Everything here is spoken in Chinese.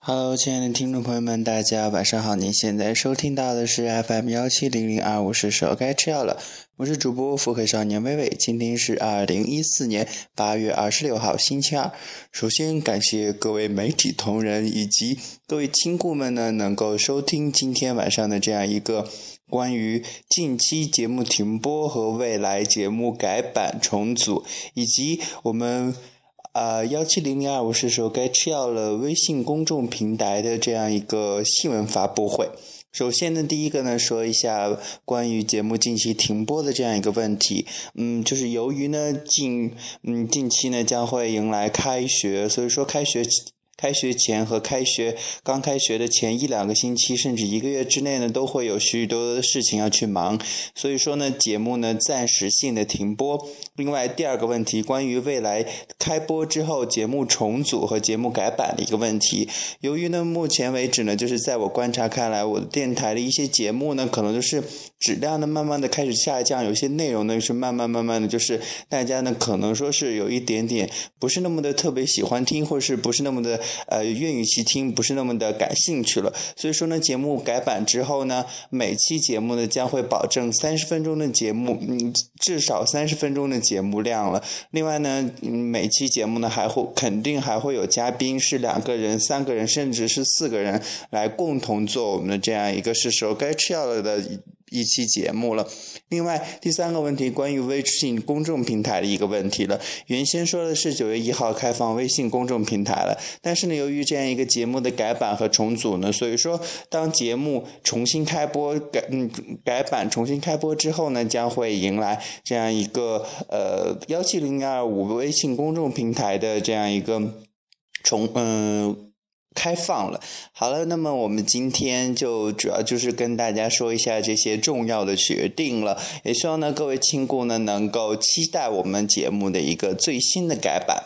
Hello，亲爱的听众朋友们，大家晚上好！您现在收听到的是 FM 幺七零零二，我是时候该吃药了，我是主播腹黑少年微微。今天是二零一四年八月二十六号，星期二。首先感谢各位媒体同仁以及各位亲故们呢，能够收听今天晚上的这样一个关于近期节目停播和未来节目改版重组，以及我们。呃，幺七零零二，我是说该吃药了。微信公众平台的这样一个新闻发布会，首先呢，第一个呢，说一下关于节目近期停播的这样一个问题。嗯，就是由于呢近嗯近期呢将会迎来开学，所以说开学。开学前和开学刚开学的前一两个星期，甚至一个月之内呢，都会有许许多多的事情要去忙，所以说呢，节目呢暂时性的停播。另外，第二个问题，关于未来开播之后节目重组和节目改版的一个问题，由于呢，目前为止呢，就是在我观察看来，我的电台的一些节目呢，可能就是质量呢慢慢的开始下降，有些内容呢是慢慢慢慢的就是大家呢可能说是有一点点不是那么的特别喜欢听，或者是不是那么的。呃，愿意去听不是那么的感兴趣了，所以说呢，节目改版之后呢，每期节目呢将会保证三十分钟的节目，嗯，至少三十分钟的节目量了。另外呢，每期节目呢还会肯定还会有嘉宾，是两个人、三个人，甚至是四个人来共同做我们的这样一个是时候该吃药了的。一期节目了。另外，第三个问题关于微信公众平台的一个问题了。原先说的是九月一号开放微信公众平台了，但是呢，由于这样一个节目的改版和重组呢，所以说当节目重新开播改嗯改版重新开播之后呢，将会迎来这样一个呃幺七零二五微信公众平台的这样一个重嗯。开放了，好了，那么我们今天就主要就是跟大家说一下这些重要的决定了，也希望呢各位亲故呢能够期待我们节目的一个最新的改版。